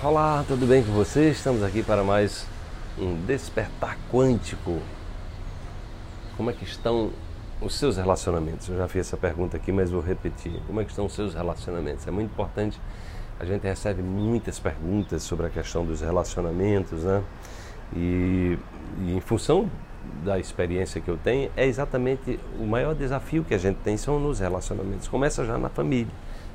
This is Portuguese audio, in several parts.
Olá, tudo bem com você? Estamos aqui para mais um despertar quântico. Como é que estão os seus relacionamentos? Eu já fiz essa pergunta aqui, mas vou repetir. Como é que estão os seus relacionamentos? É muito importante. A gente recebe muitas perguntas sobre a questão dos relacionamentos, né? E, e em função da experiência que eu tenho, é exatamente o maior desafio que a gente tem são nos relacionamentos. Começa já na família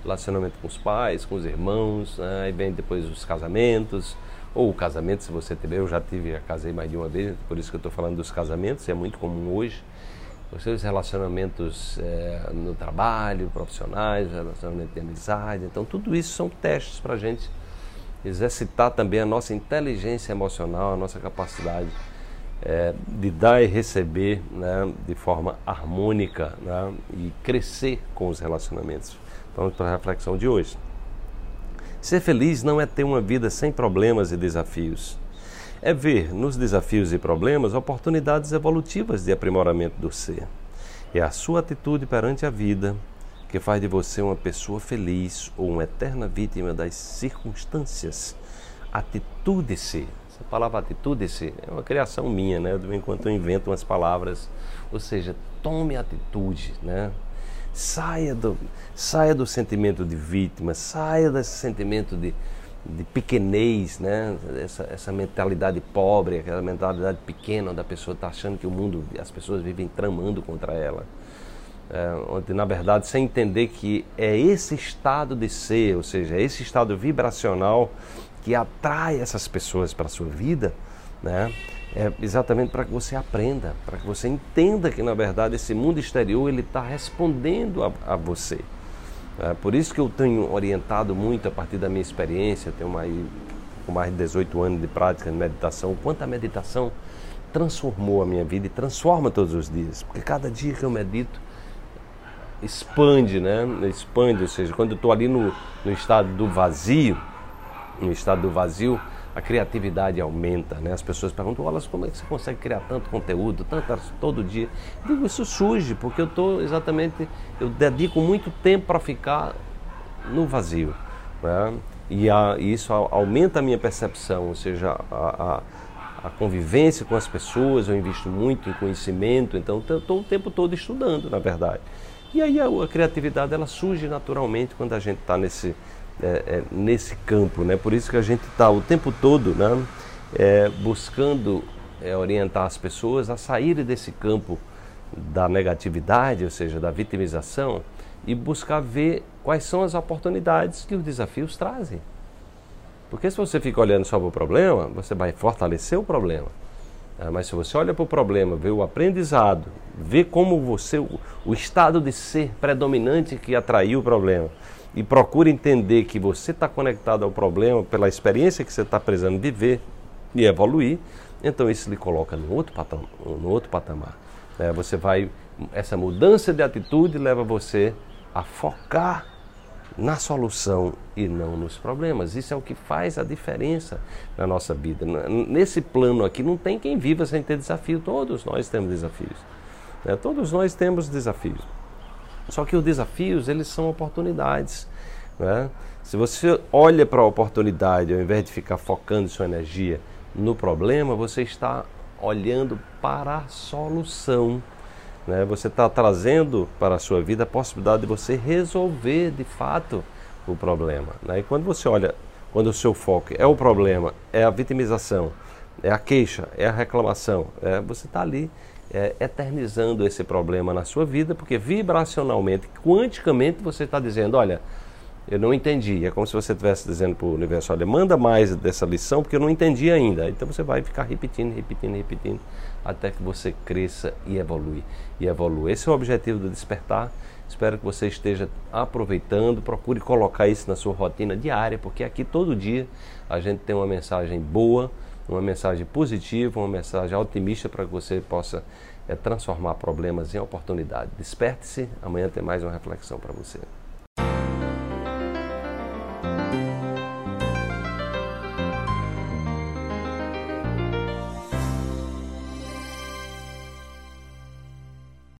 relacionamento com os pais, com os irmãos, né? aí vem depois os casamentos, ou o casamento, se você tiver, eu já tive, casei mais de uma vez, por isso que eu estou falando dos casamentos, é muito comum hoje. Os seus relacionamentos é, no trabalho, profissionais, relacionamento de amizade, então tudo isso são testes para a gente exercitar também a nossa inteligência emocional, a nossa capacidade é, de dar e receber né, de forma harmônica né, e crescer com os relacionamentos. Vamos para a reflexão de hoje. Ser feliz não é ter uma vida sem problemas e desafios. É ver nos desafios e problemas oportunidades evolutivas de aprimoramento do ser. É a sua atitude perante a vida que faz de você uma pessoa feliz ou uma eterna vítima das circunstâncias. Atitude Essa palavra atitude ser é uma criação minha, né? Enquanto eu invento umas palavras. Ou seja, tome atitude, né? Saia do, saia do sentimento de vítima, saia desse sentimento de, de pequenez, né? essa, essa mentalidade pobre, aquela mentalidade pequena, onde a pessoa está achando que o mundo, as pessoas vivem tramando contra ela. É, onde, na verdade, sem entender que é esse estado de ser, ou seja, é esse estado vibracional que atrai essas pessoas para a sua vida, né? é exatamente para que você aprenda, para que você entenda que na verdade esse mundo exterior ele está respondendo a, a você. É, por isso que eu tenho orientado muito a partir da minha experiência, tenho mais, com mais de 18 anos de prática de meditação, o quanto a meditação transformou a minha vida e transforma todos os dias, porque cada dia que eu medito expande, né? Expande, ou seja, quando eu estou ali no, no estado do vazio, no estado do vazio, a criatividade aumenta, né? As pessoas perguntam, Wallace, como é que você consegue criar tanto conteúdo, tanto todo dia? Eu digo, isso surge porque eu estou exatamente, eu dedico muito tempo para ficar no vazio, né? E, a, e, isso aumenta a minha percepção, ou seja, a, a, a, convivência com as pessoas, eu invisto muito em conhecimento, então estou o tempo todo estudando, na verdade. E aí a, a criatividade ela surge naturalmente quando a gente está nesse é, é, nesse campo, né? Por isso que a gente está o tempo todo, né? É, buscando é, orientar as pessoas a saírem desse campo da negatividade, ou seja, da vitimização, e buscar ver quais são as oportunidades que os desafios trazem. Porque se você fica olhando só para o problema, você vai fortalecer o problema. Ah, mas se você olha para o problema, vê o aprendizado, vê como você, o, o estado de ser predominante que atraiu o problema, e procura entender que você está conectado ao problema pela experiência que você está precisando viver e evoluir, então isso lhe coloca no outro patamar. No outro patamar. É, você vai, essa mudança de atitude leva você a focar na solução e não nos problemas. Isso é o que faz a diferença na nossa vida. Nesse plano aqui não tem quem viva sem ter desafio. Todos nós temos desafios. Né? Todos nós temos desafios. Só que os desafios, eles são oportunidades. Né? Se você olha para a oportunidade, ao invés de ficar focando sua energia no problema, você está olhando para a solução. Né? Você está trazendo para a sua vida a possibilidade de você resolver de fato o problema. Né? E quando você olha, quando o seu foco é o problema, é a vitimização, é a queixa, é a reclamação, é, você está ali é, eternizando esse problema na sua vida, porque vibracionalmente, quanticamente, você está dizendo: olha, eu não entendi. É como se você estivesse dizendo para o universo: olha, manda mais dessa lição, porque eu não entendi ainda. Então você vai ficar repetindo, repetindo, repetindo, até que você cresça e evolui. E evolui. Esse é o objetivo do despertar. Espero que você esteja aproveitando, procure colocar isso na sua rotina diária, porque aqui todo dia a gente tem uma mensagem boa uma mensagem positiva, uma mensagem otimista para que você possa é, transformar problemas em oportunidade. Desperte-se, amanhã tem mais uma reflexão para você.